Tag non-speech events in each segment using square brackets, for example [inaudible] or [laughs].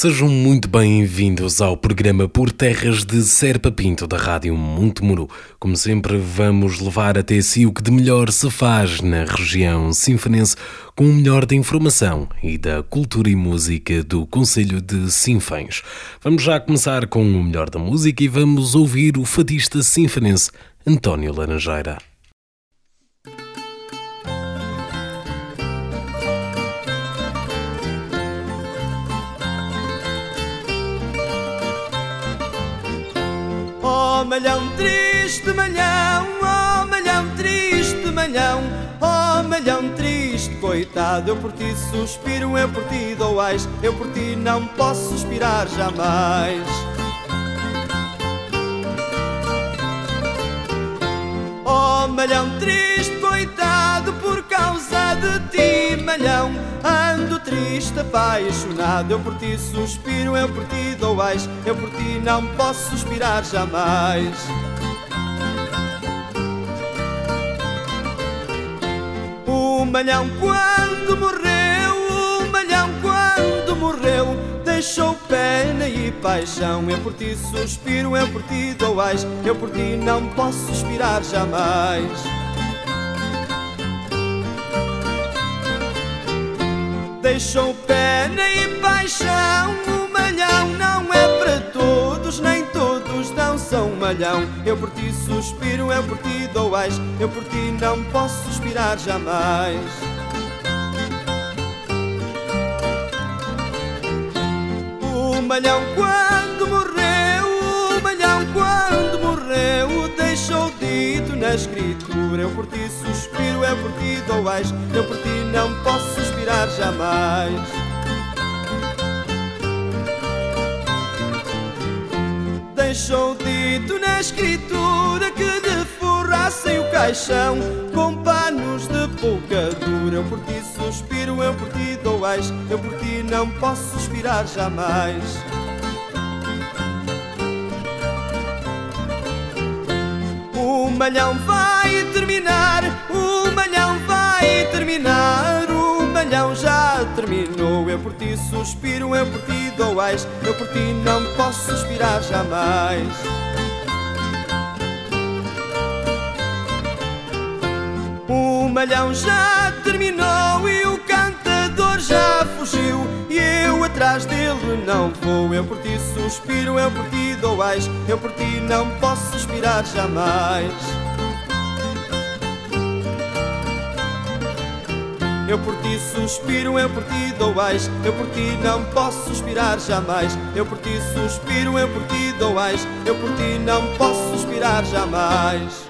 Sejam muito bem-vindos ao programa Por Terras de Serpa Pinto da Rádio Montemuro. Como sempre, vamos levar até si o que de melhor se faz na região sinfonense com o melhor da informação e da cultura e música do Conselho de Sinfãs. Vamos já começar com o melhor da música e vamos ouvir o fadista sinfonense António Laranjeira. Malhão triste, malhão, oh malhão triste, malhão, oh malhão triste, coitado, eu por ti suspiro, eu por ti dou ais, eu por ti não posso suspirar jamais. Oh malhão triste, coitado, causa de ti, malhão, ando triste, apaixonado, eu por ti suspiro, eu por ti dou ais, eu por ti não posso suspirar jamais. O malhão quando morreu, o malhão quando morreu, deixou pena e paixão. Eu por ti suspiro, eu por ti dou ais, eu por ti não posso suspirar jamais. Deixou pena e paixão, o malhão não é para todos, nem todos são malhão. Eu por ti suspiro, eu por ti dou ais, eu por ti não posso suspirar jamais. O malhão quando morreu, o malhão quando morreu, deixou dito na escritura: Eu por ti suspiro, eu por ti dou ais, eu por ti não posso suspirar jamais. Deixou dito na escritura que lhe forrassem o caixão com panos de pouca dura. Eu por ti suspiro, eu por ti dou ais, eu por ti não posso suspirar jamais. O malhão vai terminar, o terminou. Eu por ti suspiro, eu por ti dou ais, eu por ti não posso suspirar jamais. O malhão já terminou e o cantador já fugiu. E eu atrás dele não vou. Eu por ti suspiro, eu por ti dou ais. Eu por ti não posso suspirar jamais. Eu por ti suspiro, eu por ti dou ais. Eu por ti não posso suspirar jamais. Eu por ti suspiro, eu por ti dou ais. Eu por ti não posso suspirar jamais.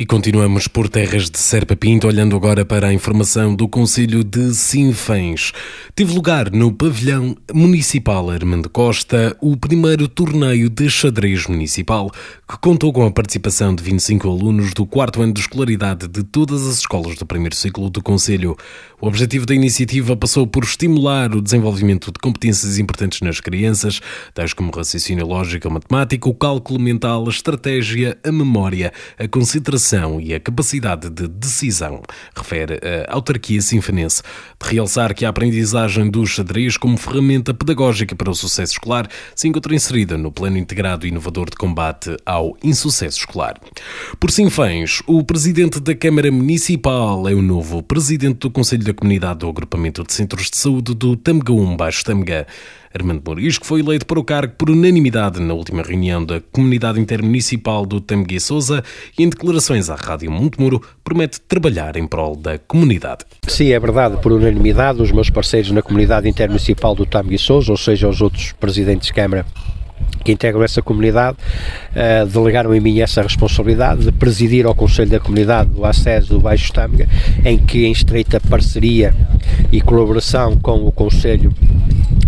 E continuamos por terras de Serpa Pinto, olhando agora para a informação do Conselho de Sinfãs. Teve lugar no pavilhão municipal Armando Costa o primeiro torneio de xadrez municipal, que contou com a participação de 25 alunos do quarto ano de escolaridade de todas as escolas do primeiro ciclo do Conselho. O objetivo da iniciativa passou por estimular o desenvolvimento de competências importantes nas crianças, tais como raciocínio lógico, matemática, o cálculo mental, a estratégia, a memória, a concentração e a capacidade de decisão, refere a autarquia sinfanense. De realçar que a aprendizagem do xadrez como ferramenta pedagógica para o sucesso escolar se encontra inserida no plano integrado e inovador de combate ao insucesso escolar. Por Sinfãs, o presidente da Câmara Municipal é o novo presidente do Conselho da Comunidade do Agrupamento de Centros de Saúde do Tamgaum Baixo Tamga. Armando Morisco foi eleito para o cargo por unanimidade na última reunião da Comunidade Intermunicipal do Tamguê Souza e em declarações à Rádio Montemuro promete trabalhar em prol da comunidade. Sim, é verdade, por unanimidade, os meus parceiros na Comunidade Intermunicipal do Tamguê Souza, ou seja, os outros presidentes de Câmara que integram essa comunidade, uh, delegaram em mim essa responsabilidade de presidir ao Conselho da Comunidade do ACES do Baixo Tâmega, em que em estreita parceria e colaboração com o Conselho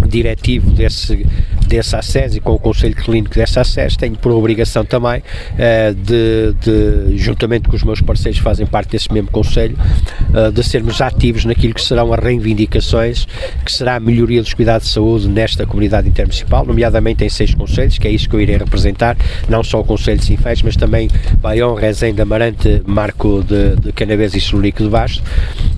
diretivo desse, desse acesso e com o Conselho Clínico desse acesso, tenho por obrigação também de, de, juntamente com os meus parceiros que fazem parte desse mesmo Conselho, de sermos ativos naquilo que serão as reivindicações, que será a melhoria dos cuidados de saúde nesta comunidade intermunicipal, nomeadamente em seis conselhos, que é isso que eu irei representar, não só o Conselho de Sinfãs, mas também Baião, Rezende, Amarante, Marco de, de Canavês e Solico de Basto,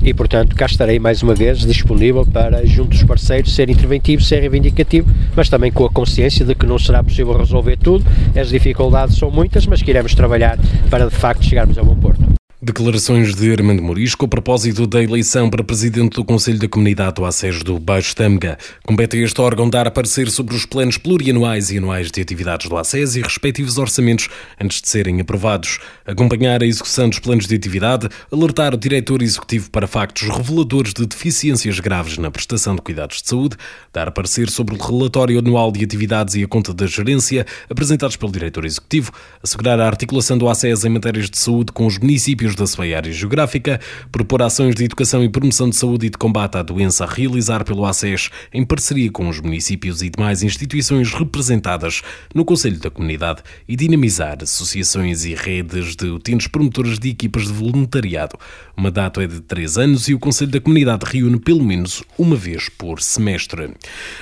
e portanto cá estarei mais uma vez disponível para, junto dos parceiros, ser interventivo, ser reivindicativo, mas também com a consciência de que não será possível resolver tudo, as dificuldades são muitas, mas que iremos trabalhar para de facto chegarmos a bom porto. Declarações de Armando Morisco a propósito da eleição para presidente do Conselho da Comunidade do Acesso do Baixo Tâmega. Compete a este órgão dar a parecer sobre os planos plurianuais e anuais de atividades do ACES e respectivos orçamentos antes de serem aprovados, acompanhar a execução dos planos de atividade, alertar o diretor executivo para factos reveladores de deficiências graves na prestação de cuidados de saúde, dar a parecer sobre o relatório anual de atividades e a conta da gerência apresentados pelo diretor executivo, assegurar a articulação do ACES em matérias de saúde com os municípios da sua área geográfica, propor ações de educação e promoção de saúde e de combate à doença a realizar pelo ACES em parceria com os municípios e demais instituições representadas no Conselho da Comunidade e dinamizar associações e redes de utentes promotores de equipas de voluntariado. O mandato é de três anos e o Conselho da Comunidade reúne pelo menos uma vez por semestre.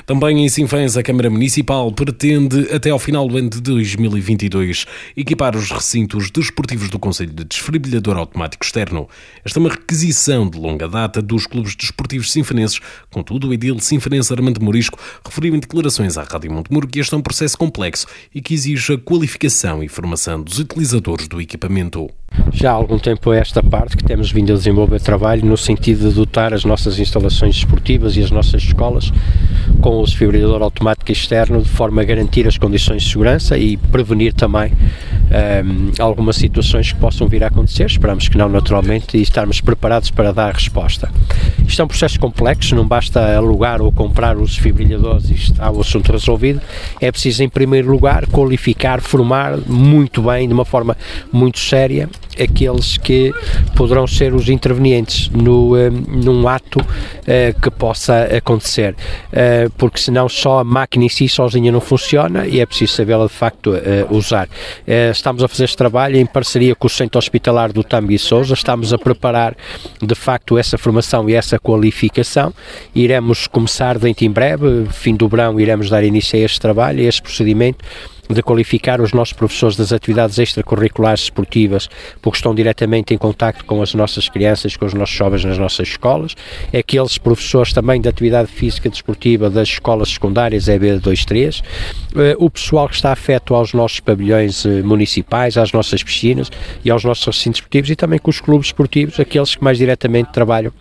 Também em Sinfãs, a Câmara Municipal pretende, até ao final do ano de 2022, equipar os recintos desportivos do Conselho de Desfibrilhador automático externo. Esta é uma requisição de longa data dos clubes desportivos sinfanenses. Contudo, o edil sinfanense Armando Morisco referiu em declarações à Rádio Montemuro que este é um processo complexo e que exige a qualificação e formação dos utilizadores do equipamento. Já há algum tempo a esta parte que temos vindo a desenvolver trabalho no sentido de dotar as nossas instalações desportivas e as nossas escolas com o desfibrilhador automático externo de forma a garantir as condições de segurança e prevenir também um, algumas situações que possam vir a acontecer. Esperamos que não, naturalmente, e estarmos preparados para dar resposta. Isto é um processo complexo, não basta alugar ou comprar os desfibrilhadores e está o assunto resolvido. É preciso, em primeiro lugar, qualificar, formar muito bem, de uma forma muito séria, aqueles que poderão ser os intervenientes no, um, num ato uh, que possa acontecer, uh, porque senão só a máquina em si sozinha não funciona e é preciso sabê-la de facto usar. estamos a fazer este trabalho em parceria com o Centro Hospitalar do Tambi Souza, estamos a preparar de facto essa formação e essa qualificação. Iremos começar dentro em breve, fim do verão, iremos dar início a este trabalho, a este procedimento de qualificar os nossos professores das atividades extracurriculares esportivas, porque estão diretamente em contacto com as nossas crianças, com os nossos jovens nas nossas escolas, aqueles professores também da atividade física desportiva das escolas secundárias EB 23, eh, o pessoal que está afeto aos nossos pavilhões eh, municipais, às nossas piscinas e aos nossos recintos esportivos e também com os clubes esportivos, aqueles que mais diretamente trabalham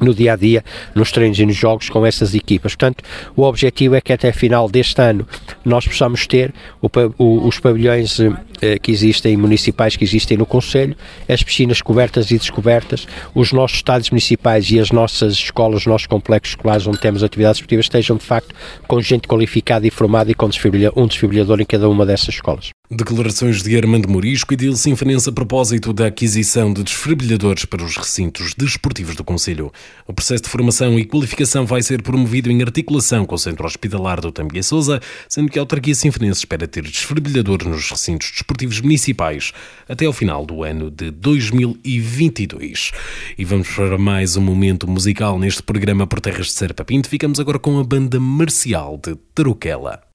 no dia a dia, nos treinos e nos jogos com essas equipas. Portanto, o objetivo é que até final deste ano nós possamos ter o, o, os pavilhões eh, que existem, municipais que existem no Conselho, as piscinas cobertas e descobertas, os nossos estádios municipais e as nossas escolas, os nossos complexos escolares onde temos atividades esportivas estejam de facto com gente qualificada e formada e com um desfibrilhador em cada uma dessas escolas. Declarações de Armando Morisco e de Sinfanense a propósito da aquisição de desfibrilhadores para os recintos desportivos do Conselho. O processo de formação e qualificação vai ser promovido em articulação com o Centro Hospitalar do Tambia Souza, sendo que a autarquia sinfanense espera ter desfibrilhadores nos recintos desportivos municipais até ao final do ano de 2022. E vamos para mais um momento musical neste programa por Terras de Serpa Pinto. Ficamos agora com a banda marcial de Taruquela.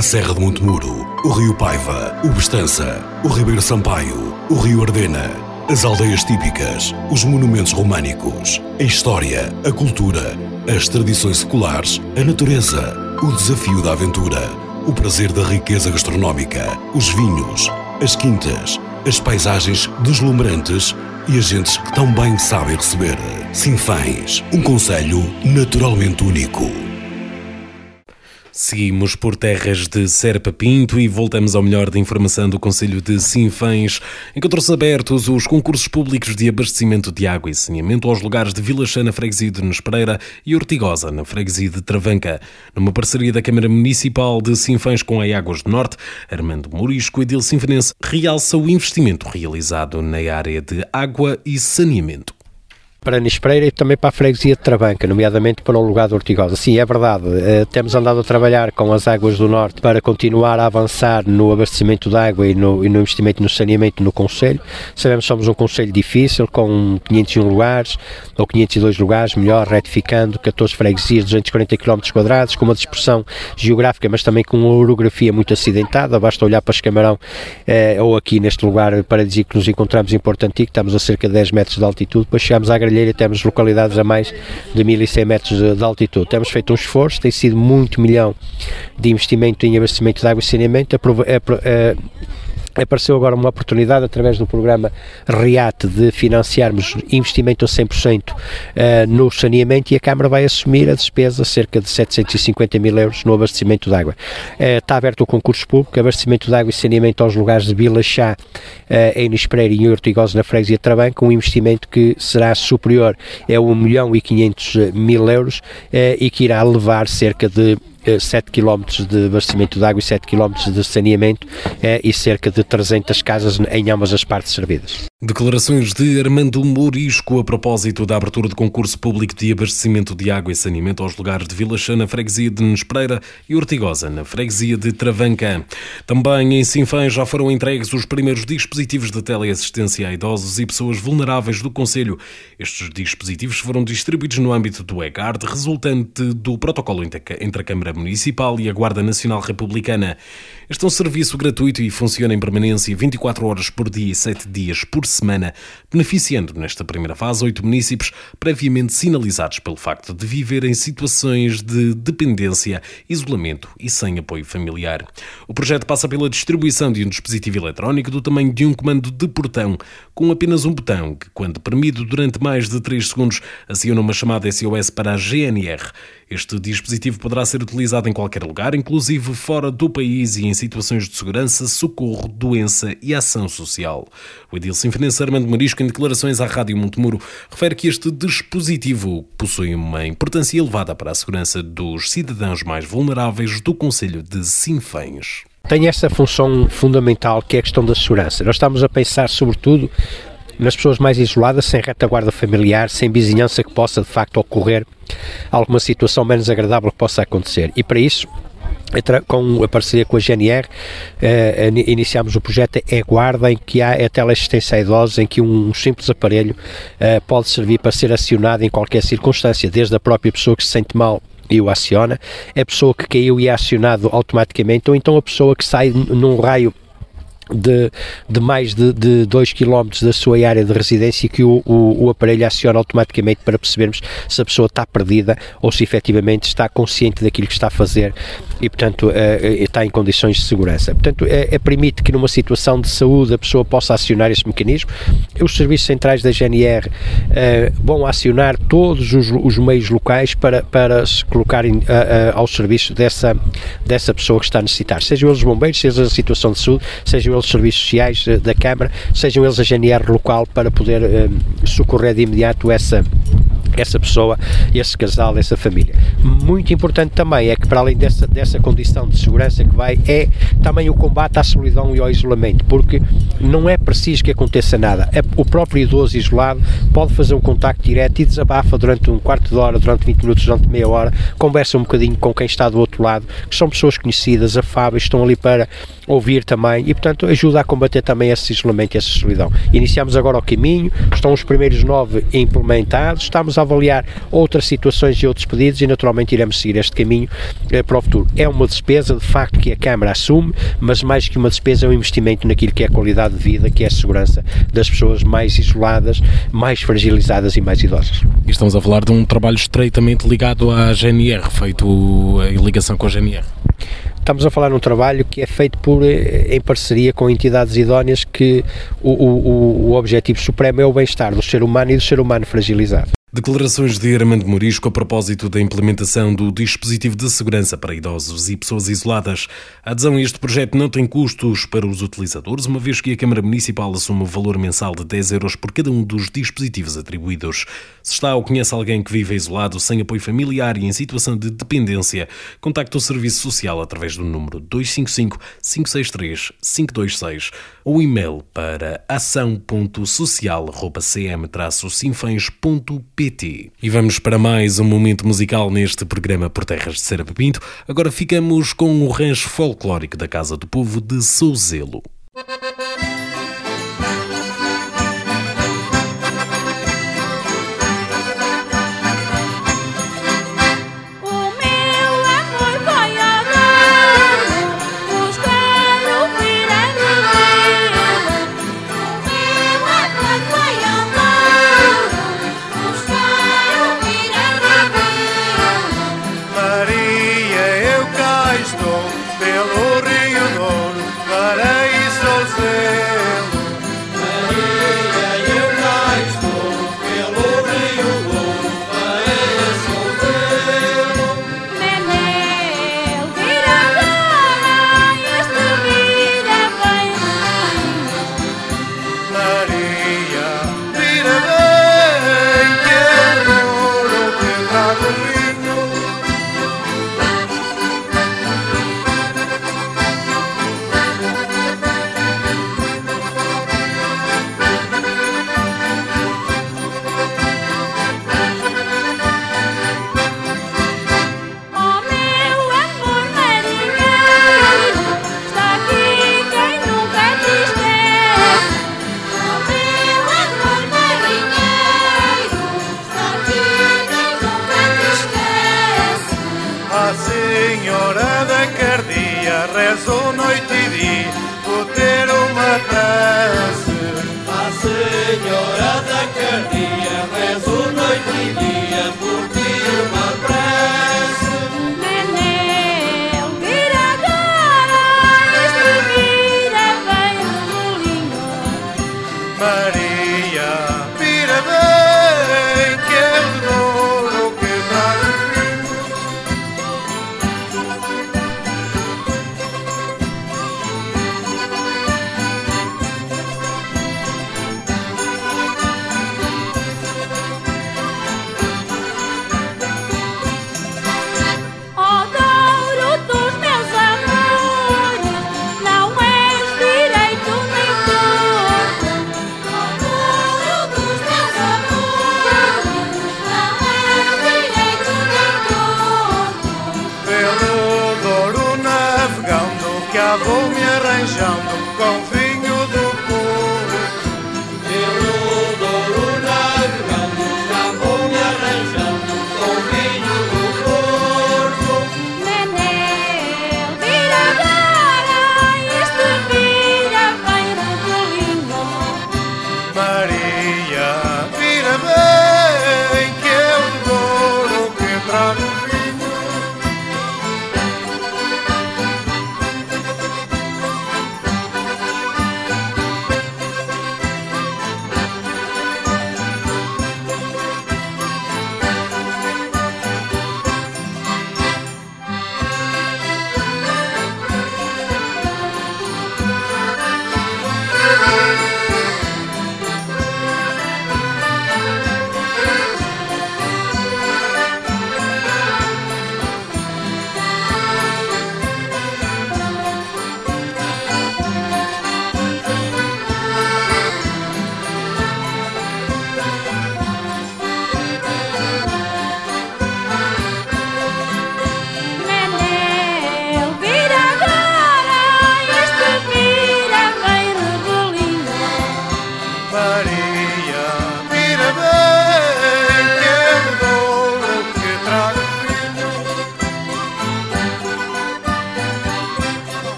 Serra de Montemuro, o Rio Paiva, o Bestança, o Ribeiro Sampaio, o Rio Ardena, as aldeias típicas, os monumentos românicos, a história, a cultura, as tradições seculares, a natureza, o desafio da aventura, o prazer da riqueza gastronómica, os vinhos, as quintas, as paisagens deslumbrantes e as gentes que tão bem sabem receber. Sinfãs, um conselho naturalmente único. Seguimos por terras de Serpa Pinto e voltamos ao melhor da informação do Conselho de Sinfãs. Encontrou-se abertos os concursos públicos de abastecimento de água e saneamento aos lugares de Vila Chã, na freguesia de Nespereira e Ortigosa, na freguesia de Travanca. Numa parceria da Câmara Municipal de Sinfãs com a Águas do Norte, Armando Morisco, edil sinfanense, realça o investimento realizado na área de água e saneamento para Nispreira e também para a freguesia de Trabanca, nomeadamente para o lugar de Ortigosa. Sim, é verdade, uh, temos andado a trabalhar com as águas do Norte para continuar a avançar no abastecimento de água e no, e no investimento no saneamento no Conselho. Sabemos que somos um Conselho difícil, com 501 lugares, ou 502 lugares, melhor, retificando, 14 freguesias, 240 km com uma dispersão geográfica, mas também com uma orografia muito acidentada, basta olhar para Escamarão, uh, ou aqui neste lugar para dizer que nos encontramos em Porto Antigo, estamos a cerca de 10 metros de altitude, depois chegamos à Gralheira temos localidades a mais de 1100 metros de, de altitude. Temos feito um esforço, tem sido muito milhão de investimento em abastecimento de água e saneamento. É, apareceu agora uma oportunidade através do programa RIAT de financiarmos investimento a 100% uh, eh, no saneamento e a Câmara vai assumir a despesa cerca de 750 mil euros no abastecimento de água. Uh, está aberto o concurso público, abastecimento de água e saneamento aos lugares de Vila Chá, uh, em Nispereira e em Ortigosa na freguesia de Trabanca, um investimento que será superior a 1 milhão e 500 mil euros e que irá levar cerca de 7 km de abastecimento de água e 7 km de saneamento eh, e cerca de 300 casas em ambas as partes servidas. Declarações de Armando Mourisco a propósito da abertura de concurso público de abastecimento de água e saneamento aos lugares de Vila na freguesia de Nespreira e Ortigosa, na freguesia de Travanca. Também em Sinfãs já foram entregues os primeiros dispositivos de teleassistência a idosos e pessoas vulneráveis do Conselho. Estes dispositivos foram distribuídos no âmbito do EGARD, resultante do protocolo entre a Câmara Municipal e a Guarda Nacional Republicana. Este é um serviço gratuito e funciona em permanência 24 horas por dia e 7 dias por semana, beneficiando nesta primeira fase oito municípios previamente sinalizados pelo facto de viver em situações de dependência, isolamento e sem apoio familiar. O projeto passa pela distribuição de um dispositivo eletrónico do tamanho de um comando de portão, com apenas um botão que, quando premido durante mais de 3 segundos, aciona uma chamada SOS para a GNR. Este dispositivo poderá ser utilizado em qualquer lugar, inclusive fora do país e em situações de segurança, socorro, doença e ação social. O Edilson Financeiro Armando Marisco, em declarações à Rádio Montemuro, refere que este dispositivo possui uma importância elevada para a segurança dos cidadãos mais vulneráveis do Conselho de Sinfães. Tem essa função fundamental que é a questão da segurança. Nós estamos a pensar, sobretudo, nas pessoas mais isoladas, sem retaguarda familiar, sem vizinhança que possa de facto ocorrer alguma situação menos agradável que possa acontecer. E para isso, com a parceria com a GNR, eh, iniciamos o projeto É Guarda, em que há a teleassistência a idosos, em que um, um simples aparelho eh, pode servir para ser acionado em qualquer circunstância, desde a própria pessoa que se sente mal e o aciona, a pessoa que caiu e é acionado automaticamente, ou então a pessoa que sai num raio de, de, mais de 2 km da sua área de residência que o, o, o, aparelho aciona automaticamente para percebermos se a pessoa está perdida ou se efetivamente está consciente daquilo que está a fazer e, portanto, é, está em condições de segurança. Portanto, é, permite que numa situação de saúde a pessoa possa acionar esse mecanismo. Os serviços centrais da GNR vão acionar todos os, os, meios locais para, para se colocarem ao serviço dessa, dessa pessoa que está a necessitar, sejam eles bombeiros, seja a situação de saúde, sejam eles serviços sociais da Câmara, sejam eles a GNR local para poder socorrer de imediato essa essa pessoa, esse casal, essa família. Muito importante também é que para além dessa, dessa condição de segurança que vai, é também o combate à solidão e ao isolamento, porque não é preciso que aconteça nada. É, o próprio idoso isolado pode fazer um contacto direto e desabafa durante um quarto de hora, durante 20 minutos, durante meia hora, conversa um bocadinho com quem está do outro lado, que são pessoas conhecidas, afáveis, estão ali para ouvir também e, portanto, ajuda a combater também esse isolamento e essa solidão. Iniciamos agora o caminho, estão os primeiros nove implementados, estamos a avaliar outras situações e outros pedidos e, naturalmente, iremos seguir este caminho eh, para o futuro. É uma despesa, de facto, que a Câmara assume, mas mais que uma despesa, é um investimento naquilo que é a qualidade de vida, que é a segurança das pessoas mais isoladas, mais fragilizadas e mais idosas. E estamos a falar de um trabalho estreitamente ligado à GNR, feito em ligação com a GNR. Estamos a falar num trabalho que é feito por, eh, em parceria com entidades idóneas que o, o, o objetivo supremo é o bem-estar do ser humano e do ser humano fragilizado. Declarações de Armando Morisco a propósito da implementação do dispositivo de segurança para idosos e pessoas isoladas. A adesão a este projeto não tem custos para os utilizadores, uma vez que a Câmara Municipal assume o valor mensal de 10 euros por cada um dos dispositivos atribuídos. Se está ou conhece alguém que vive isolado, sem apoio familiar e em situação de dependência, contacte o Serviço Social através do número 255 563 526 ou e-mail para e vamos para mais um momento musical neste programa por Terras de Serpa Pinto. Agora ficamos com o rancho folclórico da Casa do Povo de Souzelo.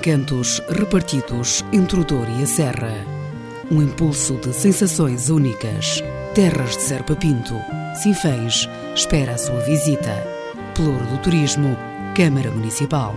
Encantos repartidos entre o Douro e a Serra. Um impulso de sensações únicas. Terras de Serpa Pinto. Sinfãs espera a sua visita. Pelouro do Turismo, Câmara Municipal.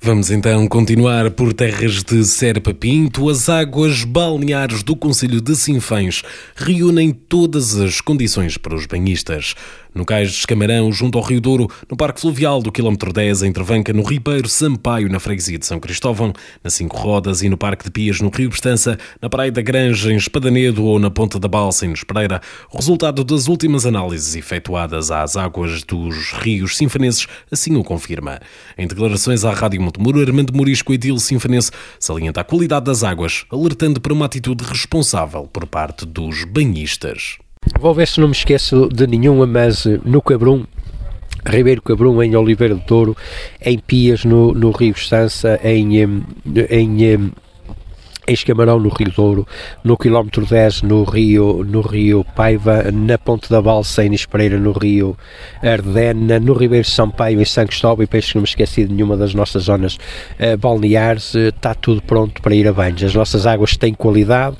Vamos então continuar por terras de Serpa Pinto. As águas balneares do Conselho de Sinfãs reúnem todas as condições para os banhistas no Cais de Escamarão, junto ao Rio Douro, no Parque Fluvial do quilómetro 10, em Travanca, no Ribeiro Sampaio, na freguesia de São Cristóvão, na Cinco Rodas e no Parque de Pias, no Rio Bestança, na Praia da Granja, em Espadanedo ou na Ponta da Balsa, em Espereira, resultado das últimas análises efetuadas às águas dos rios sinfaneses assim o confirma. Em declarações à Rádio Montemuro, Armando Morisco Edil Sinfanense salienta a qualidade das águas, alertando para uma atitude responsável por parte dos banhistas. Vou ver se não me esqueço de nenhuma, mas eh, no Cabrum, Ribeiro Cabrum, em Oliveira do Douro, em Pias, no, no Rio Estança, em, em, em em Escamarão, no Rio Douro, no quilómetro 10, no Rio, no Rio Paiva, na Ponte da Balsa, em Espereira, no Rio Ardena, no Ribeiro Sampaio, em São Cristóvão, e penso que não me esqueci de nenhuma das nossas zonas uh, balneares, está tudo pronto para ir a banhos. As nossas águas têm qualidade,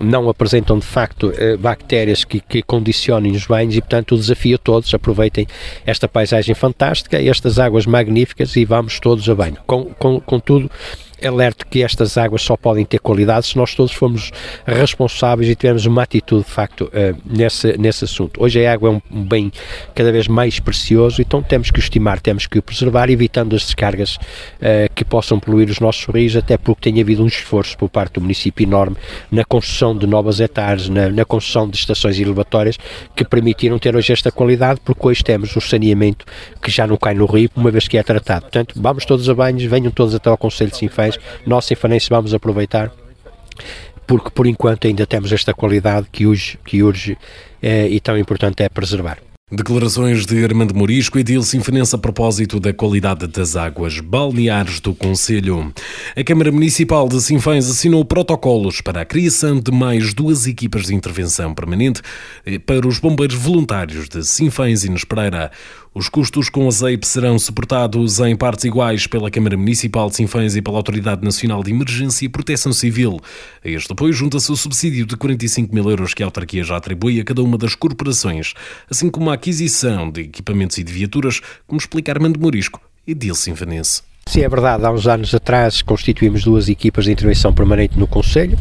não apresentam de facto uh, bactérias que, que condicionem os banhos e, portanto, o desafio a todos, aproveitem esta paisagem fantástica, estas águas magníficas e vamos todos a banho. Com, com, contudo, alerto que estas águas só podem ter qualidade se nós todos formos responsáveis e tivermos uma atitude de facto uh, nesse, nesse assunto. Hoje a água é um, bem cada vez mais precioso, então temos que estimar, temos que o preservar, evitando as descargas uh, que possam poluir os nossos rios, até porque tem havido um esforço por parte do município enorme na construção de novas hectares, na, na construção de estações elevatórias que permitiram ter hoje esta qualidade, porque hoje temos um saneamento que já não cai no rio, uma vez que é tratado. Portanto, vamos todos a banhos, venham todos até ao Conselho de Sinfãs mais, nós sinfanenses vamos aproveitar porque por enquanto ainda temos esta qualidade que urge, que urge eh, e tão importante é preservar. Declarações de Armando Morisco e de Sinfonense a propósito da qualidade das águas balneares do Conselho. A Câmara Municipal de Sinfãs assinou protocolos para a criação de mais duas equipas de intervenção permanente eh, para os bombeiros voluntários de Sinfãs e Nespereira. Os custos com a ZEIP serão suportados em partes iguais pela Câmara Municipal de Sinfãs e pela Autoridade Nacional de Emergência e Proteção Civil. A este apoio junta-se o subsídio de 45 mil euros que a autarquia já atribui a cada uma das corporações, assim como a aquisição de equipamentos e de viaturas, como explica Armando Morisco e Dilson Sim, é verdade. Há uns anos atrás constituímos duas equipas de intervenção permanente no Conselho.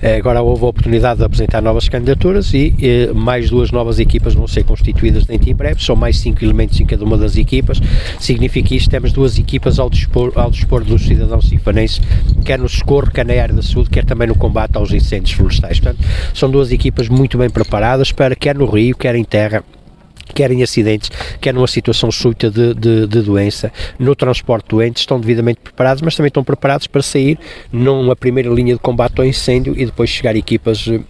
Eh, agora houve a oportunidade de apresentar novas candidaturas e eh, mais duas novas equipas vão ser constituídas dentro em breve. São mais cinco elementos em cada uma das equipas. Significa isto, temos duas equipas ao dispor, ao dispor dos cidadãos sinfanenses, quer no socorro, quer na área da saúde, quer também no combate aos incêndios florestais. Portanto, são duas equipas muito bem preparadas para, quer no rio, quer em terra, quer em acidentes, quer numa situação súbita de, de, de, doença, no transporte de doentes, estão devidamente preparados, mas também estão preparados para sair numa primeira linha de combate ao incêndio e depois chegar equipas uh,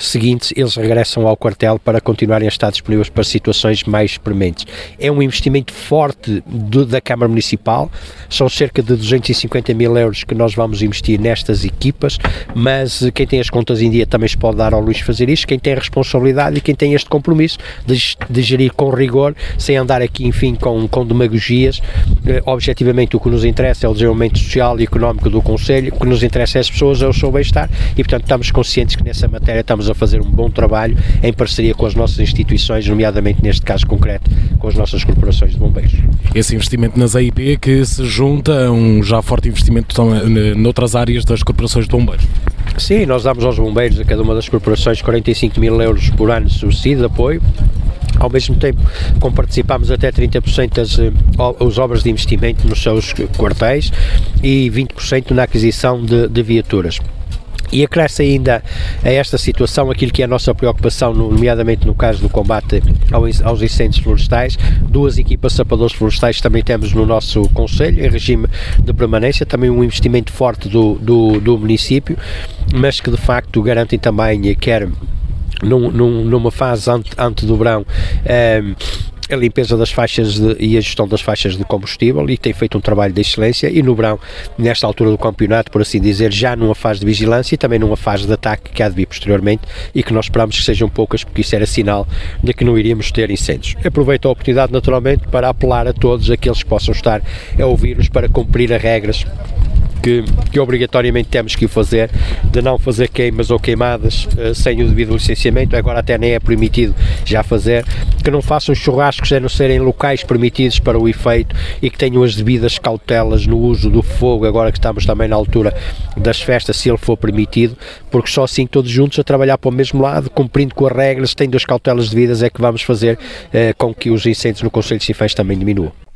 seguintes, eles regressam ao quartel para continuarem a estar disponíveis para situações mais prementes. É um investimento forte da Câmara Municipal, são cerca de 250 mil euros que nós vamos investir nestas equipas, mas quem tem as contas em dia também se pode dar ao Luís fazer isto, quem tem a responsabilidade e quem tem este compromisso de, de gerir com rigor, sem andar aqui, enfim, com, com demagogias. Eh, objetivamente, o que nos interessa é o desenvolvimento social e económico do Conselho, o que nos interessa é as pessoas, é o seu bem-estar e, portanto, estamos conscientes que nessa matéria estamos a fazer um bom trabalho em parceria com as nossas instituições, nomeadamente neste caso concreto com as nossas corporações de bombeiros. Esse investimento nas AIP que se junta a um já forte investimento noutras áreas das corporações de bombeiros. Sim, nós damos aos bombeiros, a cada uma das corporações, 45 mil euros por ano de subsídio de apoio, ao mesmo tempo, como participamos até 30% das as obras de investimento nos seus quartéis e 20% na aquisição de, de viaturas. E acresce ainda a esta situação aquilo que é a nossa preocupação, nomeadamente no caso do combate aos incêndios florestais. Duas equipas sapadores florestais também temos no nosso Conselho, em regime de permanência, também um investimento forte do, do, do município, mas que de facto garantem também, quer num, num, numa fase ante, ante do verão, um, a limpeza das faixas de, e a gestão das faixas de combustível e tem feito um trabalho de excelência e no verão, nesta altura do campeonato, por assim dizer, já numa fase de vigilância e também numa fase de ataque que há de vir posteriormente e que nós esperamos que sejam poucas porque isso era sinal de que não iríamos ter incêndios. Aproveito a oportunidade naturalmente para apelar a todos aqueles que possam estar a ouvir-nos para cumprir as regras que, que, obrigatoriamente temos que o fazer, de não fazer queimas ou queimadas uh, sem o devido licenciamento, agora até nem é permitido já fazer, que não façam churrascos a não serem locais permitidos para o efeito e que tenham as devidas cautelas no uso do fogo, agora que estamos também na altura das festas, se ele for permitido, porque só assim todos juntos a trabalhar para o mesmo lado, cumprindo com as regras, tendo as cautelas devidas, é que vamos fazer uh, com que os incêndios no Conselho de Sinfãs também diminuam.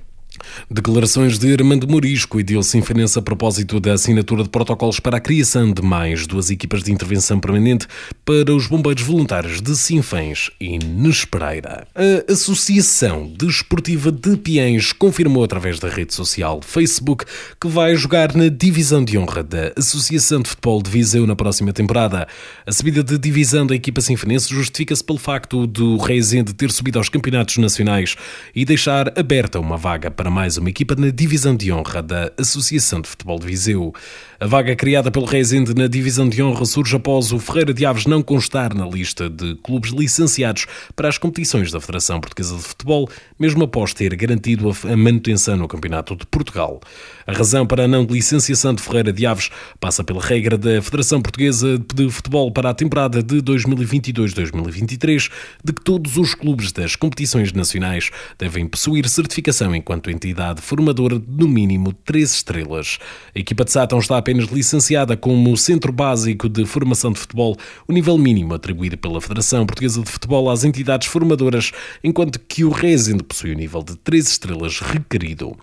Declarações de Armando Morisco e Dilson Finense a propósito da assinatura de protocolos para a criação de mais duas equipas de intervenção permanente para os bombeiros voluntários de Sinfãs e Nespereira. A Associação Desportiva de Piens confirmou através da rede social Facebook que vai jogar na divisão de honra da Associação de Futebol de Viseu na próxima temporada. A subida de divisão da equipa sinfanense justifica-se pelo facto do Reisende ter subido aos campeonatos nacionais e deixar aberta uma vaga para mais uma equipa na divisão de honra da Associação de Futebol de Viseu. A vaga criada pelo Reisende na divisão de honra surge após o Ferreira de Aves não constar na lista de clubes licenciados para as competições da Federação Portuguesa de Futebol, mesmo após ter garantido a manutenção no Campeonato de Portugal. A razão para a não licenciação de Ferreira de Aves passa pela regra da Federação Portuguesa de Futebol para a temporada de 2022-2023 de que todos os clubes das competições nacionais devem possuir certificação enquanto entidade formadora de no mínimo 3 estrelas. A equipa de Sátão está apenas licenciada como Centro Básico de Formação de Futebol, o nível mínimo atribuído pela Federação Portuguesa de Futebol às entidades formadoras, enquanto que o Rezende possui o nível de 3 estrelas requerido.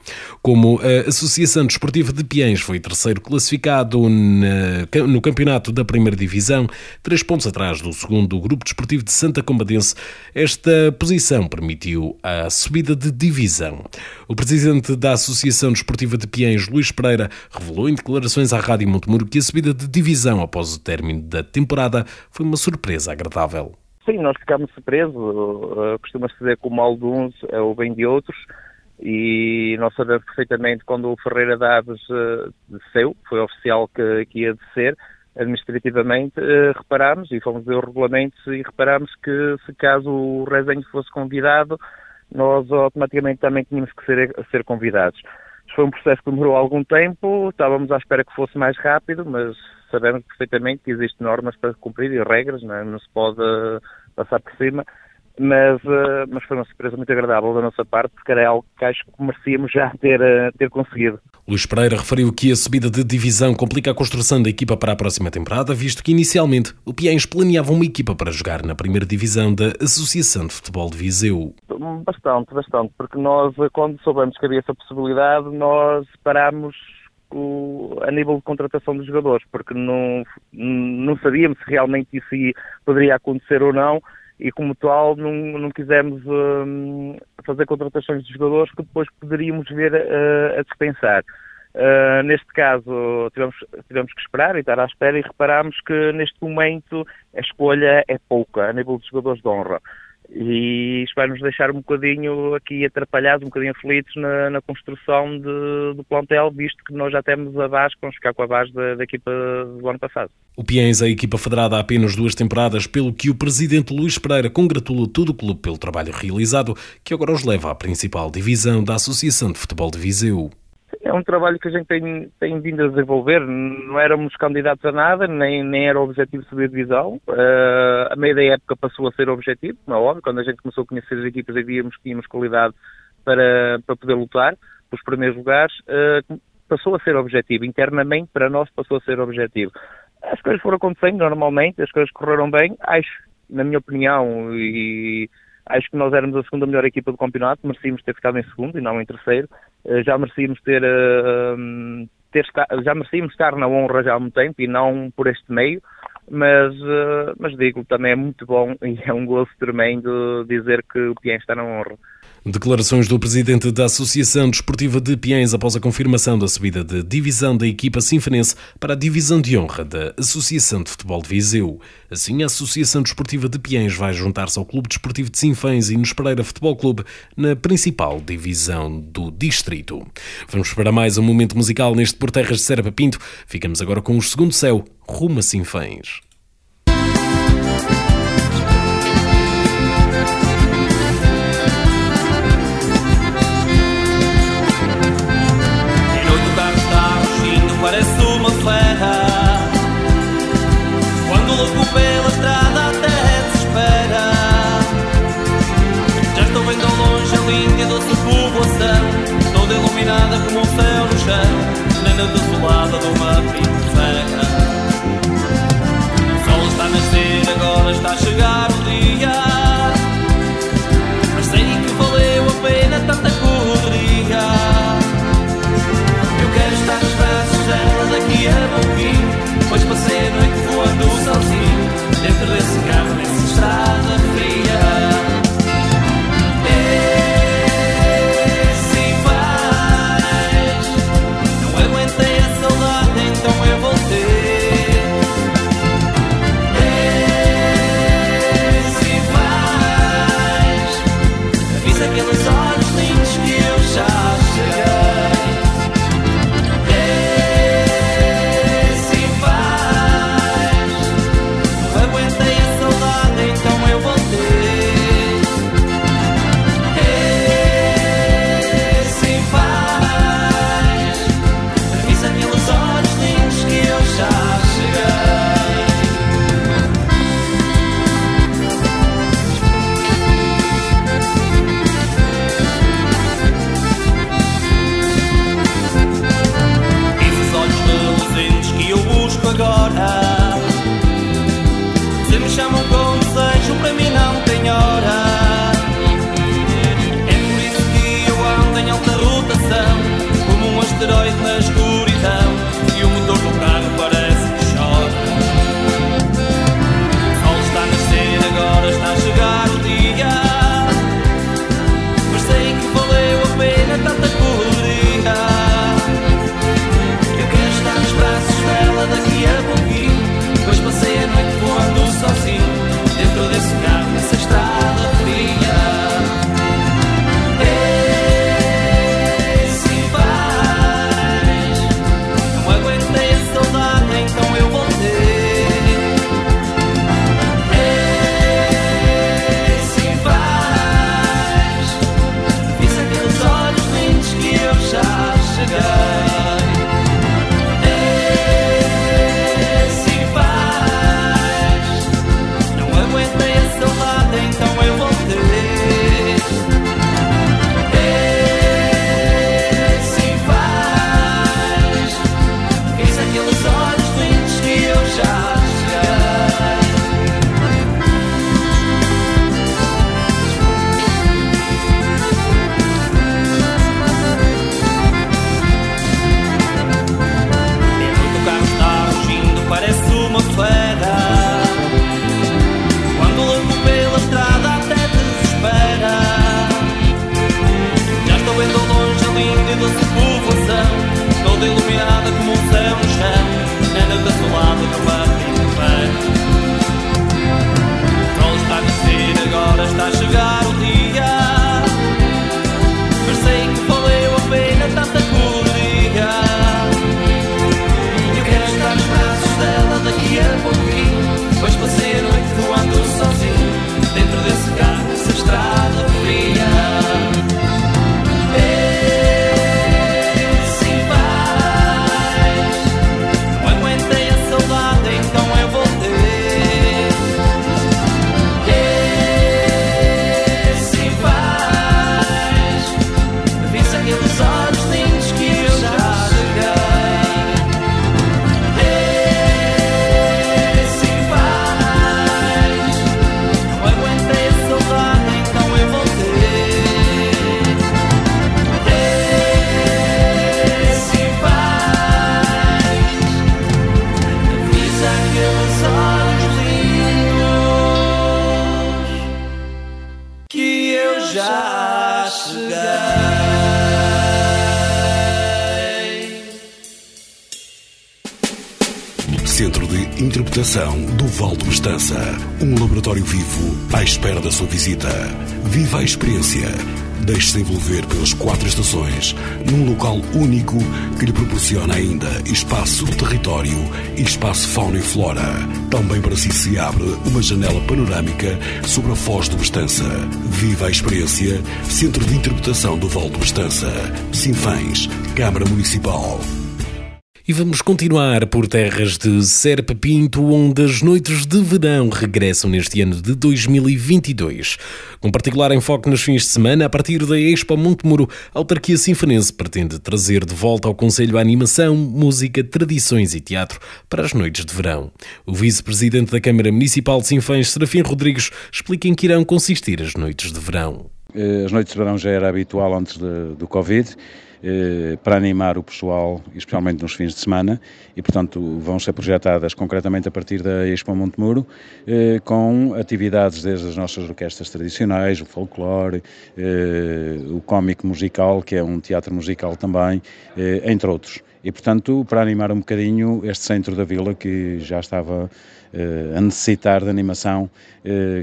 Como a Associação Desportiva de Piens foi terceiro classificado no campeonato da Primeira Divisão, três pontos atrás do segundo Grupo Desportivo de Santa Combadense, esta posição permitiu a subida de divisão. O presidente da Associação Desportiva de Piens, Luís Pereira, revelou em declarações à Rádio Montemuro que a subida de divisão após o término da temporada foi uma surpresa agradável. Sim, nós ficámos surpresos. Uh, Costuma-se dizer que o mal de uns é o bem de outros e nós sabemos perfeitamente quando o Ferreira Daves uh, desceu, foi oficial que, que ia descer, administrativamente uh, reparámos e fomos ver os regulamentos e reparámos que se caso o Resenho fosse convidado, nós automaticamente também tínhamos que ser, ser convidados. Foi um processo que demorou algum tempo, estávamos à espera que fosse mais rápido, mas sabemos perfeitamente que existem normas para cumprir e regras, não, é? não se pode passar por cima mas, uh, mas foi uma surpresa muito agradável da nossa parte, porque era algo que acho que merecíamos já ter, uh, ter conseguido. Luís Pereira referiu que a subida de divisão complica a construção da equipa para a próxima temporada, visto que inicialmente o Piens planeava uma equipa para jogar na primeira divisão da Associação de Futebol de Viseu. Bastante, bastante, porque nós, quando soubemos que havia essa possibilidade, nós parámos o, a nível de contratação dos jogadores, porque não, não sabíamos se realmente isso poderia acontecer ou não, e como tal não, não quisemos um, fazer contratações de jogadores que depois poderíamos ver uh, a dispensar. Uh, neste caso tivemos, tivemos que esperar e estar à espera e reparámos que neste momento a escolha é pouca a nível de jogadores de honra e isto vai nos deixar um bocadinho aqui atrapalhados, um bocadinho aflitos na, na construção de, do plantel, visto que nós já temos a base, vamos ficar com a base da, da equipa do ano passado. O Piens, a equipa federada há apenas duas temporadas, pelo que o presidente Luís Pereira congratula todo o clube pelo trabalho realizado, que agora os leva à principal divisão da Associação de Futebol de Viseu é um trabalho que a gente tem, tem vindo a desenvolver. Não éramos candidatos a nada, nem, nem era o objetivo subir divisão. Uh, a meio da época passou a ser objetivo, não é óbvio. Quando a gente começou a conhecer as equipas e víamos que tínhamos qualidade para, para poder lutar pelos primeiros lugares, uh, passou a ser objetivo. Internamente, para nós, passou a ser objetivo. As coisas foram acontecendo normalmente, as coisas correram bem, acho, na minha opinião, e acho que nós éramos a segunda melhor equipa do campeonato, merecíamos ter ficado em segundo e não em terceiro. Eh, já merecíamos ter, eh, ter já merecíamos estar na honra já há muito tempo e não por este meio, mas, eh, mas digo, também é muito bom [laughs] e é um gosto tremendo dizer que o Piens está na honra. Declarações do presidente da Associação Desportiva de Piens após a confirmação da subida de divisão da equipa sinfonense para a divisão de honra da Associação de Futebol de Viseu. Assim, a Associação Desportiva de Piens vai juntar-se ao Clube Desportivo de Sinfãs e nos Pereira Futebol Clube na principal divisão do distrito. Vamos para mais um momento musical neste Por Terras de Serpa Pinto. Ficamos agora com o segundo céu, rumo a Sinfãs. tá chegando. Do Val de Bestança. Um laboratório vivo à espera da sua visita. Viva a experiência. Deixe-se envolver pelas quatro estações, num local único que lhe proporciona ainda espaço, território e espaço fauna e flora. Também para si se abre uma janela panorâmica sobre a Foz de Bestança. Viva a experiência, Centro de Interpretação do Val de Bestança. Sinfãs, Câmara Municipal. E vamos continuar por terras de Serpa Pinto, onde as noites de verão regressam neste ano de 2022. Com particular enfoque nos fins de semana, a partir da Expo Montemuro, a autarquia sinfonense pretende trazer de volta ao Conselho a animação, música, tradições e teatro para as noites de verão. O vice-presidente da Câmara Municipal de Sinfãs, Serafim Rodrigues, explica em que irão consistir as noites de verão. Eh, as noites de verão já era habitual antes de, do Covid eh, para animar o pessoal, especialmente nos fins de semana, e portanto vão ser projetadas concretamente a partir da Expo Montemuro, eh, com atividades desde as nossas orquestras tradicionais, o folclore, eh, o cómico musical, que é um teatro musical também, entre outros. E portanto, para animar um bocadinho este centro da vila que já estava a necessitar de animação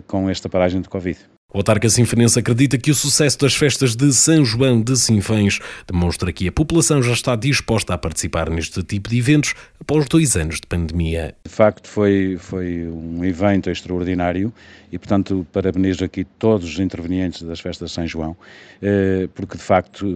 com esta paragem de Covid. O autarca sinfonense acredita que o sucesso das festas de São João de Sinfãs demonstra que a população já está disposta a participar neste tipo de eventos após dois anos de pandemia. De facto, foi, foi um evento extraordinário e, portanto, parabenizo aqui todos os intervenientes das festas de São João, eh, porque de facto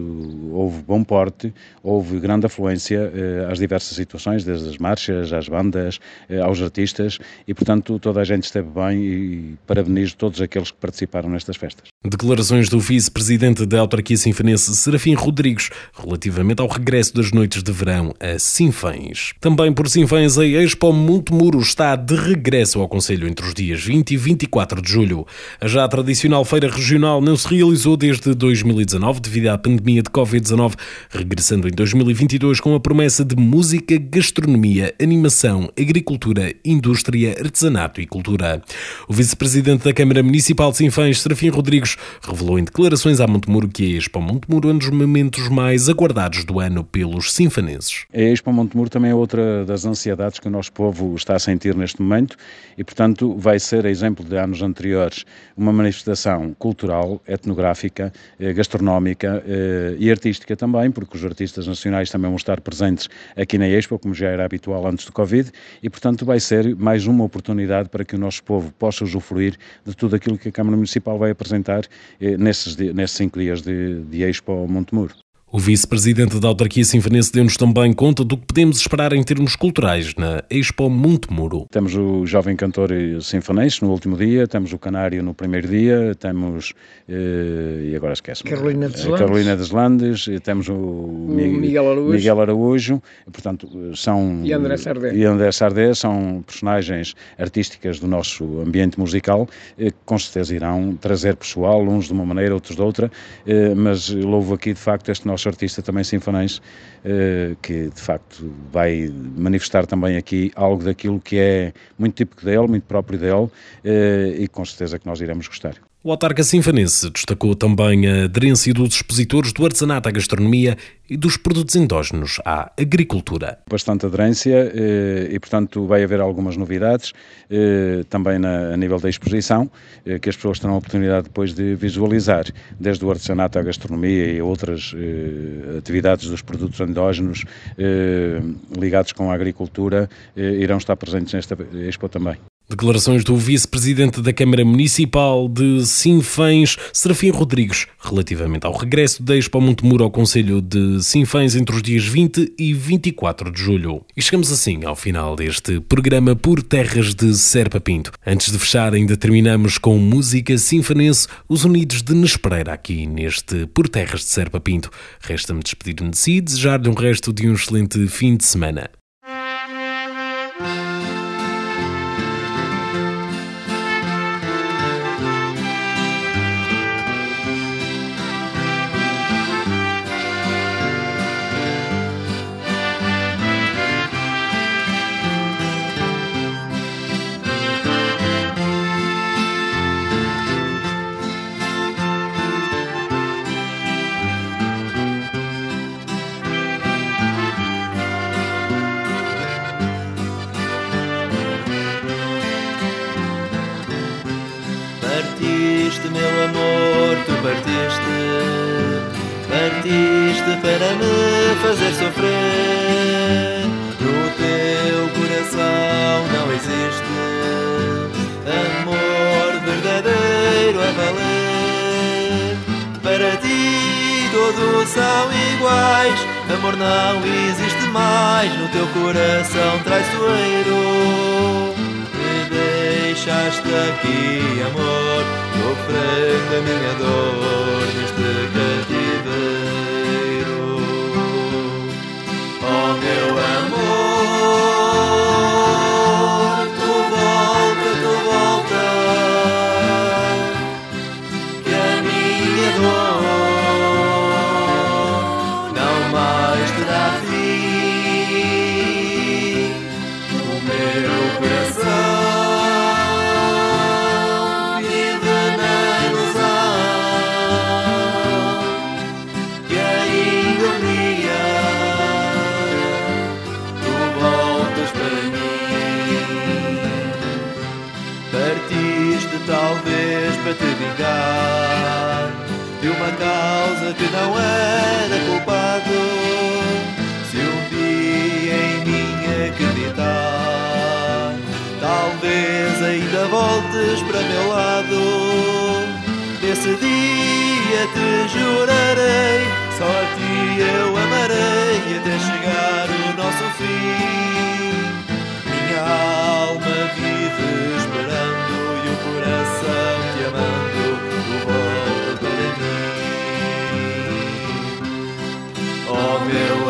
houve bom porte, houve grande afluência eh, às diversas situações, desde as marchas, às bandas, eh, aos artistas e, portanto, toda a gente esteve bem e parabenizo todos aqueles que participaram nestas festas. Declarações do vice-presidente da autarquia sinfanense, Serafim Rodrigues, relativamente ao regresso das noites de verão a Sinfãs. Também por Sinfãs, a Expo Montemuro está de regresso ao Conselho entre os dias 20 e 24 de julho. A já tradicional feira regional não se realizou desde 2019 devido à pandemia de Covid-19, regressando em 2022 com a promessa de música, gastronomia, animação, agricultura, indústria, artesanato e cultura. O vice-presidente da Câmara Municipal de Sinfãs, Serafim Rodrigues, revelou em declarações à Montemuro que a Expo Montemuro é um dos momentos mais aguardados do ano pelos sinfanenses. A Expo Montemuro também é outra das ansiedades que o nosso povo está a sentir neste momento e, portanto, vai ser, a exemplo de anos anteriores, uma manifestação cultural, etnográfica, eh, gastronómica eh, e artística também, porque os artistas nacionais também vão estar presentes aqui na Expo, como já era habitual antes do Covid, e, portanto, vai ser mais uma oportunidade para que o nosso povo possa usufruir de tudo aquilo que a Câmara Municipal vai apresentar eh, nesses, nesses cinco dias de, de Expo Montemuro. O vice-presidente da autarquia sinfonense deu-nos também conta do que podemos esperar em termos culturais na Expo Montemuro. Temos o jovem cantor sinfonense no último dia, temos o Canário no primeiro dia, temos, eh, e agora esquece Carolina Landes, Carolina dos Landes temos o, o Miguel, Araújo. Miguel Araújo, portanto são... E André Sardé. E André Sardé são personagens artísticas do nosso ambiente musical, eh, que com certeza irão trazer pessoal, uns de uma maneira, outros de outra, eh, mas louvo aqui de facto este nosso artista também sinfonês, eh, que de facto vai manifestar também aqui algo daquilo que é muito típico dele, muito próprio dele eh, e com certeza que nós iremos gostar. O autarca sinfanense destacou também a aderência dos expositores do artesanato à gastronomia e dos produtos endógenos à agricultura. Bastante aderência eh, e, portanto, vai haver algumas novidades eh, também na, a nível da exposição, eh, que as pessoas terão a oportunidade depois de visualizar, desde o artesanato à gastronomia e outras atividades dos produtos endógenos ligados com a agricultura, irão estar presentes nesta expo também. Declarações do vice-presidente da Câmara Municipal de Sinfãs, Serafim Rodrigues, relativamente ao regresso da Expo Montemuro ao Conselho de Sinfãs entre os dias 20 e 24 de julho. E chegamos assim ao final deste programa por Terras de Serpa Pinto. Antes de fechar, ainda terminamos com música sinfanense, os Unidos de Nespereira, aqui neste Por Terras de Serpa Pinto. Resta-me despedir-me de si e desejar-lhe um resto de um excelente fim de semana. deixaste aqui, amor, ofrenda minha dor neste cativeiro. que não era culpado se um dia em mim acreditar. Talvez ainda voltes para meu lado. Nesse dia te jurarei, só a ti eu amarei até chegar o nosso fim. Minha alma vive esperando e o coração te amando. there